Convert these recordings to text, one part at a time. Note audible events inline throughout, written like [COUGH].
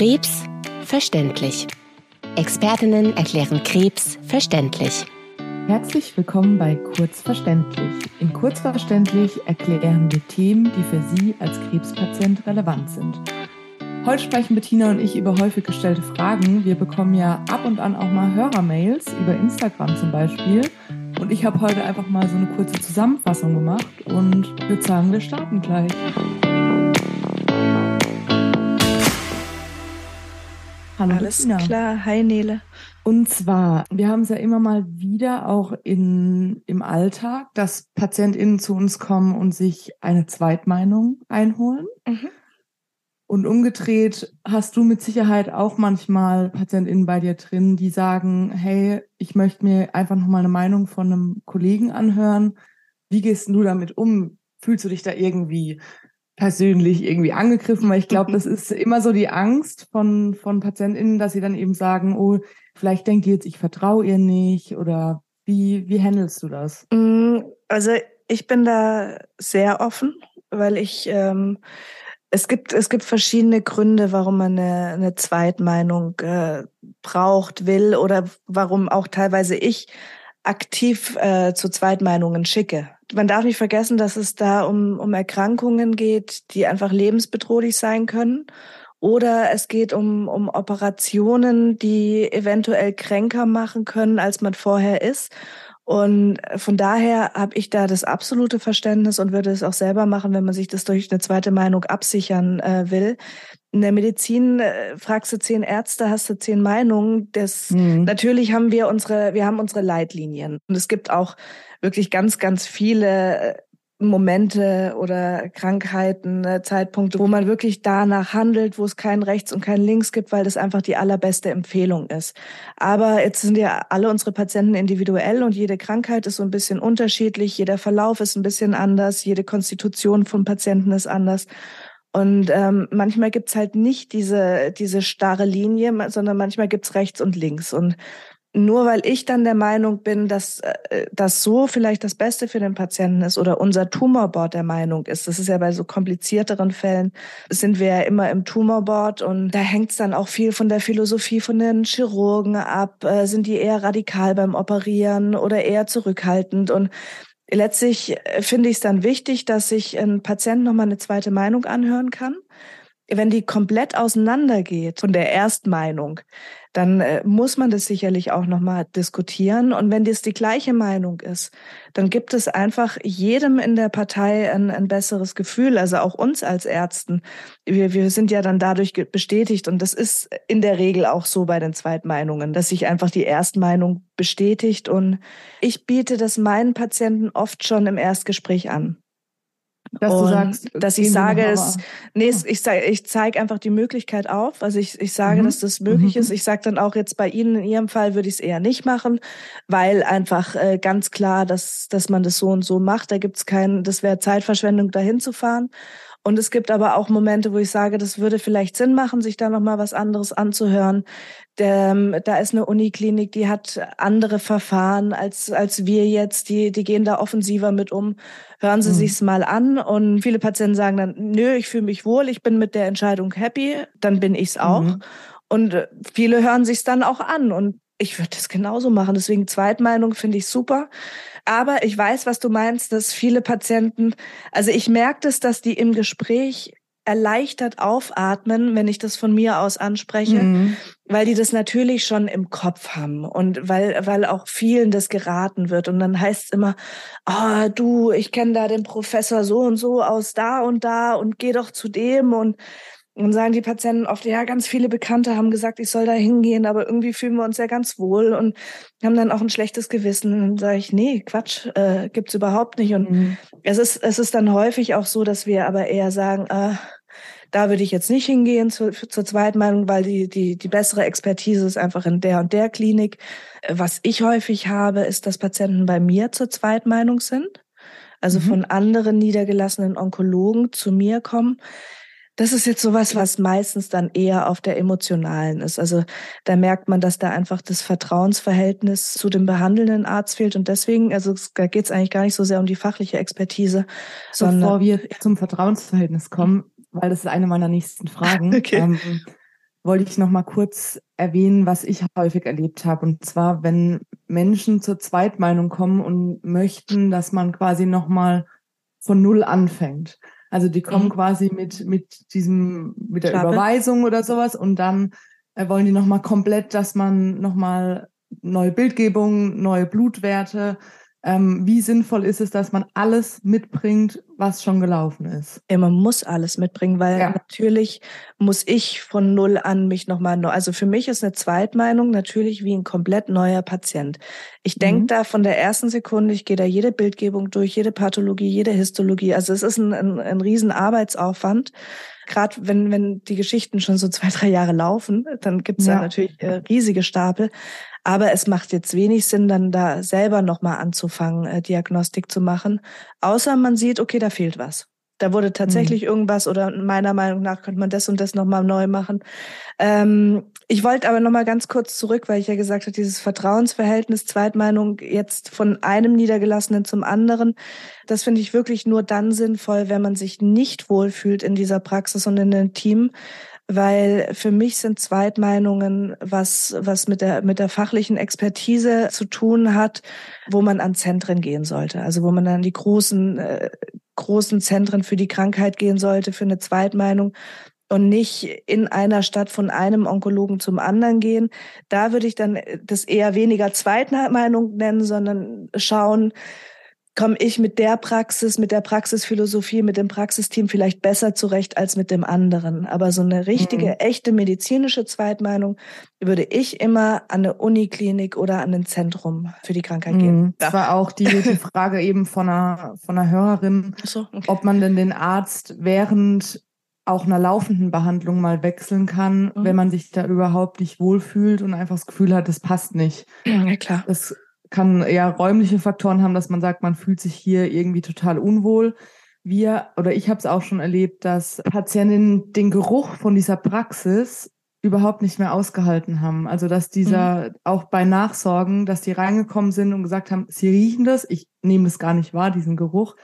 Krebs verständlich. Expertinnen erklären Krebs verständlich. Herzlich willkommen bei Kurzverständlich. In Kurzverständlich erklären wir Themen, die für Sie als Krebspatient relevant sind. Heute sprechen Bettina und ich über häufig gestellte Fragen. Wir bekommen ja ab und an auch mal Hörermails über Instagram zum Beispiel. Und ich habe heute einfach mal so eine kurze Zusammenfassung gemacht und würde sagen, wir starten gleich. Hallo Alles Bettina. klar, hi Nele. Und zwar, wir haben es ja immer mal wieder auch in, im Alltag, dass PatientInnen zu uns kommen und sich eine Zweitmeinung einholen. Mhm. Und umgedreht hast du mit Sicherheit auch manchmal PatientInnen bei dir drin, die sagen, hey, ich möchte mir einfach nochmal eine Meinung von einem Kollegen anhören. Wie gehst du damit um? Fühlst du dich da irgendwie persönlich irgendwie angegriffen, weil ich glaube, das ist immer so die Angst von, von PatientInnen, dass sie dann eben sagen, oh, vielleicht denkt ihr jetzt, ich vertraue ihr nicht oder wie, wie handelst du das? Mm, also ich bin da sehr offen, weil ich ähm, es gibt es gibt verschiedene Gründe, warum man eine, eine Zweitmeinung äh, braucht, will oder warum auch teilweise ich aktiv äh, zu Zweitmeinungen schicke man darf nicht vergessen, dass es da um, um Erkrankungen geht, die einfach lebensbedrohlich sein können. Oder es geht um, um Operationen, die eventuell kränker machen können, als man vorher ist. Und von daher habe ich da das absolute Verständnis und würde es auch selber machen, wenn man sich das durch eine zweite Meinung absichern äh, will. In der Medizin äh, fragst du zehn Ärzte, hast du zehn Meinungen. Das mhm. natürlich haben wir unsere, wir haben unsere Leitlinien. Und es gibt auch wirklich ganz, ganz viele äh, Momente oder Krankheiten, äh, Zeitpunkte, wo man wirklich danach handelt, wo es kein Rechts und kein Links gibt, weil das einfach die allerbeste Empfehlung ist. Aber jetzt sind ja alle unsere Patienten individuell und jede Krankheit ist so ein bisschen unterschiedlich, jeder Verlauf ist ein bisschen anders, jede Konstitution von Patienten ist anders. Und ähm, manchmal gibt's halt nicht diese, diese starre Linie, sondern manchmal gibt's rechts und links. Und nur weil ich dann der Meinung bin, dass äh, das so vielleicht das Beste für den Patienten ist oder unser Tumorboard der Meinung ist, das ist ja bei so komplizierteren Fällen, sind wir ja immer im Tumorboard und da hängt es dann auch viel von der Philosophie von den Chirurgen ab. Äh, sind die eher radikal beim Operieren oder eher zurückhaltend? Und letztlich äh, finde ich es dann wichtig, dass sich ein Patient nochmal eine zweite Meinung anhören kann wenn die komplett auseinandergeht von der Erstmeinung, dann äh, muss man das sicherlich auch nochmal diskutieren. Und wenn das die gleiche Meinung ist, dann gibt es einfach jedem in der Partei ein, ein besseres Gefühl, also auch uns als Ärzten. Wir, wir sind ja dann dadurch bestätigt und das ist in der Regel auch so bei den Zweitmeinungen, dass sich einfach die Erstmeinung bestätigt. Und ich biete das meinen Patienten oft schon im Erstgespräch an. Dass und du sagst, dass ich sage, es, nee, ich, ich zeige einfach die Möglichkeit auf. Also ich, ich sage, mhm. dass das möglich mhm. ist. Ich sage dann auch jetzt bei Ihnen in Ihrem Fall würde ich es eher nicht machen, weil einfach äh, ganz klar, dass, dass man das so und so macht. Da gibt es keinen, das wäre Zeitverschwendung, dahin zu fahren. Und es gibt aber auch Momente, wo ich sage, das würde vielleicht Sinn machen, sich da nochmal was anderes anzuhören. Der, ähm, da ist eine Uniklinik, die hat andere Verfahren als, als wir jetzt. Die, die gehen da offensiver mit um. Hören Sie mhm. sich's mal an. Und viele Patienten sagen dann, nö, ich fühle mich wohl, ich bin mit der Entscheidung happy. Dann bin ich's auch. Mhm. Und äh, viele hören sich's dann auch an. Und ich würde das genauso machen. Deswegen Zweitmeinung finde ich super. Aber ich weiß, was du meinst, dass viele Patienten, also ich merke das, dass die im Gespräch erleichtert aufatmen, wenn ich das von mir aus anspreche, mhm. weil die das natürlich schon im Kopf haben und weil, weil auch vielen das geraten wird. Und dann heißt es immer, ah, oh, du, ich kenne da den Professor so und so aus da und da und geh doch zu dem und und sagen die Patienten oft, ja, ganz viele Bekannte haben gesagt, ich soll da hingehen, aber irgendwie fühlen wir uns ja ganz wohl und haben dann auch ein schlechtes Gewissen. Und dann sage ich, nee, Quatsch, äh, gibt's überhaupt nicht. Und mhm. es ist, es ist dann häufig auch so, dass wir aber eher sagen, äh, da würde ich jetzt nicht hingehen zu, zur Zweitmeinung, weil die, die, die bessere Expertise ist einfach in der und der Klinik. Was ich häufig habe, ist, dass Patienten bei mir zur Zweitmeinung sind. Also mhm. von anderen niedergelassenen Onkologen zu mir kommen das ist jetzt sowas, was meistens dann eher auf der emotionalen ist. Also da merkt man, dass da einfach das Vertrauensverhältnis zu dem behandelnden Arzt fehlt. Und deswegen, also da geht es eigentlich gar nicht so sehr um die fachliche Expertise. Bevor wir zum Vertrauensverhältnis kommen, weil das ist eine meiner nächsten Fragen. [LAUGHS] Okay. Ähm, wollte ich noch mal kurz erwähnen, was ich häufig erlebt habe. Und zwar, wenn Menschen zur Zweitmeinung kommen und möchten, dass man quasi noch mal von Null anfängt. Also die kommen mhm. quasi mit, mit diesem, mit der Klappe. Überweisung oder sowas und dann äh, wollen die noch mal komplett, dass man noch mal neue Bildgebung, neue Blutwerte, ähm, wie sinnvoll ist es, dass man alles mitbringt, was schon gelaufen ist? Ja, man muss alles mitbringen, weil ja. natürlich muss ich von null an mich nochmal neu. Also für mich ist eine Zweitmeinung natürlich wie ein komplett neuer Patient. Ich denke mhm. da von der ersten Sekunde, ich gehe da jede Bildgebung durch, jede Pathologie, jede Histologie. Also es ist ein, ein, ein riesen Arbeitsaufwand gerade wenn, wenn die Geschichten schon so zwei, drei Jahre laufen, dann gibt's ja. da natürlich äh, riesige Stapel. Aber es macht jetzt wenig Sinn, dann da selber nochmal anzufangen, äh, Diagnostik zu machen. Außer man sieht, okay, da fehlt was. Da wurde tatsächlich mhm. irgendwas oder meiner Meinung nach könnte man das und das nochmal neu machen. Ähm, ich wollte aber nochmal ganz kurz zurück, weil ich ja gesagt habe, dieses Vertrauensverhältnis, Zweitmeinung jetzt von einem Niedergelassenen zum anderen, das finde ich wirklich nur dann sinnvoll, wenn man sich nicht wohlfühlt in dieser Praxis und in dem Team, weil für mich sind Zweitmeinungen was, was mit der, mit der fachlichen Expertise zu tun hat, wo man an Zentren gehen sollte. Also wo man an die großen, äh, großen Zentren für die Krankheit gehen sollte, für eine Zweitmeinung und nicht in einer Stadt von einem Onkologen zum anderen gehen. Da würde ich dann das eher weniger Zweitmeinung nennen, sondern schauen, komme ich mit der Praxis, mit der Praxisphilosophie, mit dem Praxisteam vielleicht besser zurecht als mit dem anderen. Aber so eine richtige, mhm. echte medizinische Zweitmeinung würde ich immer an eine Uniklinik oder an ein Zentrum für die Krankheit gehen. Mhm. Das war auch die, die Frage eben von einer, von einer Hörerin, so, okay. ob man denn den Arzt während auch einer laufenden Behandlung mal wechseln kann, mhm. wenn man sich da überhaupt nicht wohlfühlt und einfach das Gefühl hat, das passt nicht. Ja, klar. Das kann eher räumliche Faktoren haben, dass man sagt, man fühlt sich hier irgendwie total unwohl. Wir oder ich habe es auch schon erlebt, dass Patientinnen den Geruch von dieser Praxis überhaupt nicht mehr ausgehalten haben. Also dass dieser mhm. auch bei Nachsorgen, dass die reingekommen sind und gesagt haben, sie riechen das, ich nehme es gar nicht wahr, diesen Geruch,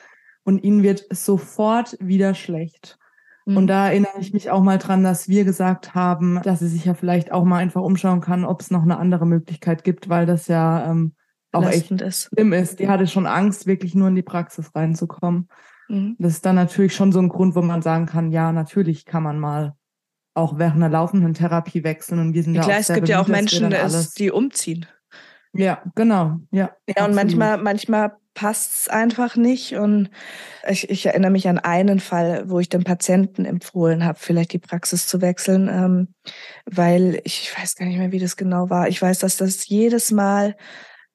und ihnen wird sofort wieder schlecht. Und mhm. da erinnere ich mich auch mal dran, dass wir gesagt haben, dass sie sich ja vielleicht auch mal einfach umschauen kann, ob es noch eine andere Möglichkeit gibt, weil das ja ähm, auch echt ist. schlimm ist. Die hatte schon Angst, wirklich nur in die Praxis reinzukommen. Mhm. Das ist dann natürlich schon so ein Grund, wo man sagen kann, ja, natürlich kann man mal auch während einer laufenden Therapie wechseln und wir sind ja, klar, es gibt ja auch Menschen, die umziehen. Ja, genau, ja. Ja, und manchmal, manchmal passt's einfach nicht. Und ich, ich erinnere mich an einen Fall, wo ich dem Patienten empfohlen habe, vielleicht die Praxis zu wechseln, ähm, weil ich weiß gar nicht mehr, wie das genau war. Ich weiß, dass das jedes Mal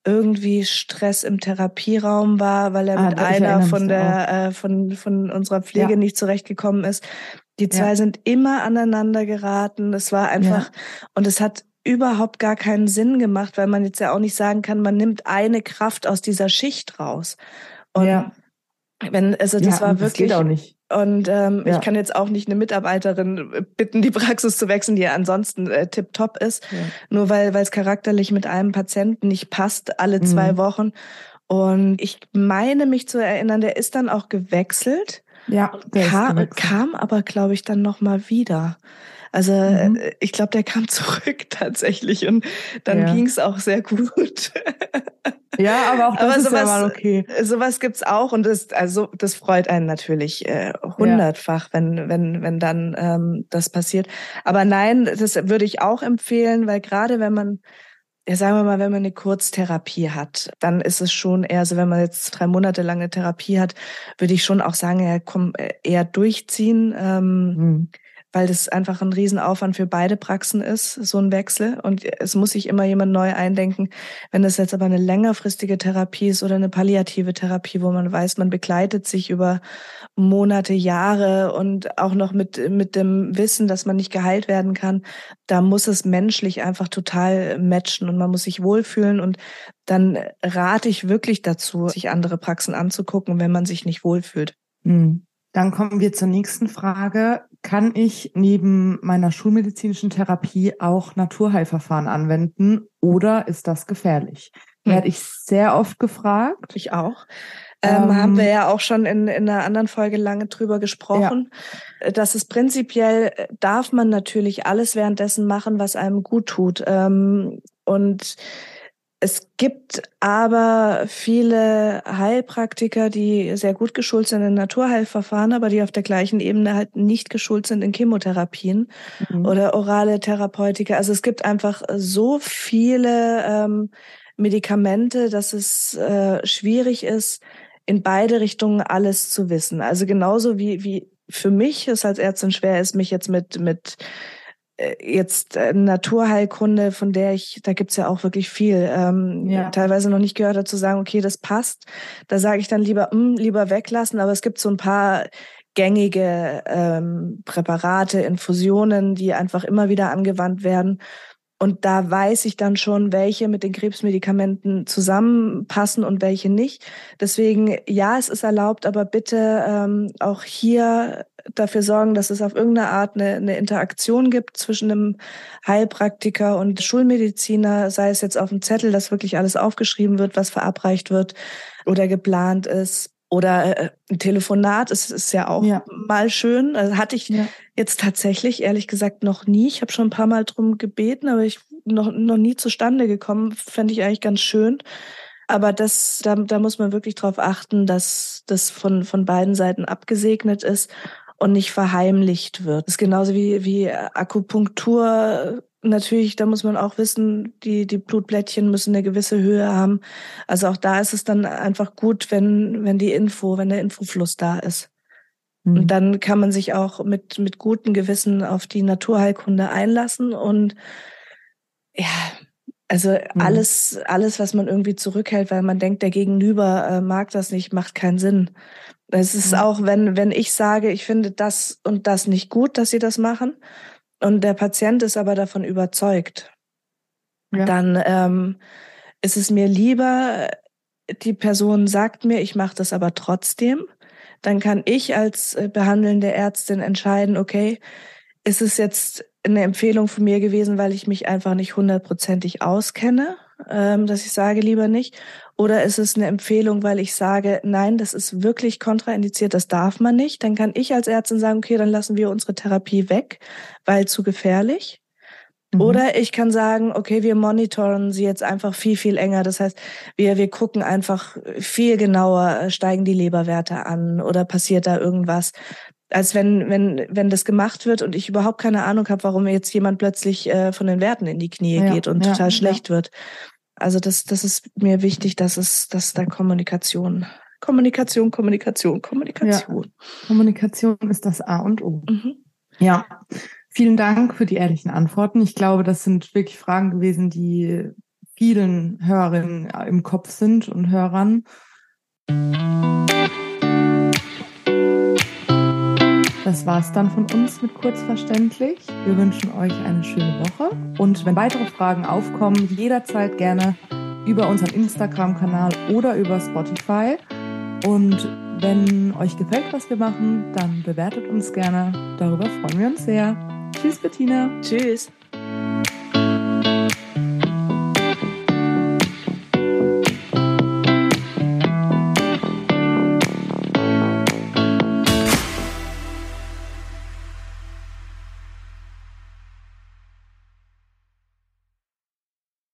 irgendwie Stress im Therapieraum war, weil er ah, mit einer von der äh, von von unserer Pflege ja. nicht zurechtgekommen ist. Die zwei ja. sind immer aneinander geraten. Es war einfach ja. und es hat überhaupt gar keinen Sinn gemacht, weil man jetzt ja auch nicht sagen kann, man nimmt eine Kraft aus dieser Schicht raus. Und ja. Wenn also das war wirklich das geht auch nicht. Und ähm, ja. ich kann jetzt auch nicht eine Mitarbeiterin bitten, die Praxis zu wechseln, die ja ansonsten äh, tipptopp ist, ja. nur weil weil es charakterlich mit einem Patienten nicht passt, alle mhm. zwei Wochen. Und ich meine mich zu erinnern, der ist dann auch gewechselt. Ja, der kam, gewechselt. kam aber, glaube ich, dann nochmal wieder. Also mhm. Äh, ich glaube, der kam [LAUGHS] zurück tatsächlich und dann ja. ging es auch sehr gut. Ja, aber auch das aber ist sowas, ja mal okay. Sowas gibt's auch und das, also das freut einen natürlich äh, hundertfach, ja. wenn wenn wenn dann ähm, das passiert. Aber nein, das würde ich auch empfehlen, weil gerade wenn man ja, sagen wir mal, wenn man eine Kurztherapie hat, dann ist es schon eher so, wenn man jetzt drei Monate lange Therapie hat, würde ich schon auch sagen, ja, komm, äh, eher durchziehen. Ähm, mhm weil das einfach ein Riesenaufwand für beide Praxen ist, so ein Wechsel. Und es muss sich immer jemand neu eindenken. Wenn das jetzt aber eine längerfristige Therapie ist oder eine palliative Therapie, wo man weiß, man begleitet sich über Monate, Jahre und auch noch mit, mit dem Wissen, dass man nicht geheilt werden kann, da muss es menschlich einfach total matchen und man muss sich wohlfühlen. Und dann rate ich wirklich dazu, sich andere Praxen anzugucken, wenn man sich nicht wohlfühlt. Mhm. Dann kommen wir zur nächsten Frage. Kann ich neben meiner schulmedizinischen Therapie auch Naturheilverfahren anwenden oder ist das gefährlich? Hm. Werde ich sehr oft gefragt. Ich auch. Ähm, ähm, haben wir ja auch schon in, in einer anderen Folge lange drüber gesprochen. Ja. Das ist prinzipiell, darf man natürlich alles währenddessen machen, was einem gut tut. Ähm, und es gibt aber viele Heilpraktiker, die sehr gut geschult sind in Naturheilverfahren, aber die auf der gleichen Ebene halt nicht geschult sind in Chemotherapien mhm. oder orale Therapeutika. Also es gibt einfach so viele ähm, Medikamente, dass es äh, schwierig ist, in beide Richtungen alles zu wissen. Also genauso wie, wie für mich es als Ärztin schwer ist, mich jetzt mit, mit jetzt äh, Naturheilkunde, von der ich, da gibt's ja auch wirklich viel, ähm, ja. teilweise noch nicht gehört dazu sagen, okay, das passt. Da sage ich dann lieber, mh, hm, lieber weglassen, aber es gibt so ein paar gängige ähm, Präparate, Infusionen, die einfach immer wieder angewandt werden. Und da weiß ich dann schon, welche mit den Krebsmedikamenten zusammenpassen und welche nicht. Deswegen, ja, es ist erlaubt, aber bitte ähm, auch hier dafür sorgen, dass es auf irgendeine Art eine, eine Interaktion gibt zwischen einem Heilpraktiker und Schulmediziner, sei es jetzt auf dem Zettel, dass wirklich alles aufgeschrieben wird, was verabreicht wird oder geplant ist. Oder äh, ein Telefonat ist, ist ja auch ja. mal schön. Also hatte ich ja. jetzt tatsächlich, ehrlich gesagt, noch nie. Ich habe schon ein paar Mal drum gebeten, aber ich noch, noch nie zustande gekommen. Fände ich eigentlich ganz schön. Aber das, da, da muss man wirklich drauf achten, dass das von, von beiden Seiten abgesegnet ist und nicht verheimlicht wird. Das ist genauso wie, wie Akupunktur natürlich, da muss man auch wissen, die, die Blutblättchen müssen eine gewisse Höhe haben. Also auch da ist es dann einfach gut, wenn, wenn die Info, wenn der Infofluss da ist. Mhm. Und dann kann man sich auch mit, mit gutem Gewissen auf die Naturheilkunde einlassen und ja, also mhm. alles, alles, was man irgendwie zurückhält, weil man denkt, der Gegenüber äh, mag das nicht, macht keinen Sinn. Es ist mhm. auch, wenn, wenn ich sage, ich finde das und das nicht gut, dass sie das machen, und der Patient ist aber davon überzeugt, ja. dann ähm, ist es mir lieber, die Person sagt mir, ich mache das aber trotzdem. Dann kann ich als äh, behandelnde Ärztin entscheiden, okay, ist es jetzt eine Empfehlung von mir gewesen, weil ich mich einfach nicht hundertprozentig auskenne, ähm, dass ich sage lieber nicht. Oder ist es eine Empfehlung, weil ich sage, nein, das ist wirklich kontraindiziert, das darf man nicht. Dann kann ich als Ärztin sagen, okay, dann lassen wir unsere Therapie weg, weil zu gefährlich. Mhm. Oder ich kann sagen, okay, wir monitoren sie jetzt einfach viel, viel enger. Das heißt, wir, wir gucken einfach viel genauer, steigen die Leberwerte an oder passiert da irgendwas. Als wenn, wenn, wenn das gemacht wird und ich überhaupt keine Ahnung habe, warum jetzt jemand plötzlich äh, von den Werten in die Knie ja, geht und ja, total schlecht ja. wird. Also das, das ist mir wichtig, dass es, dass da Kommunikation, Kommunikation, Kommunikation, Kommunikation. Ja. Kommunikation ist das A und O. Mhm. Ja. Vielen Dank für die ehrlichen Antworten. Ich glaube, das sind wirklich Fragen gewesen, die vielen Hörerinnen im Kopf sind und Hörern. Das war's dann von uns mit Kurzverständlich. Wir wünschen euch eine schöne Woche und wenn weitere Fragen aufkommen, jederzeit gerne über unseren Instagram-Kanal oder über Spotify. Und wenn euch gefällt, was wir machen, dann bewertet uns gerne. Darüber freuen wir uns sehr. Tschüss, Bettina. Tschüss.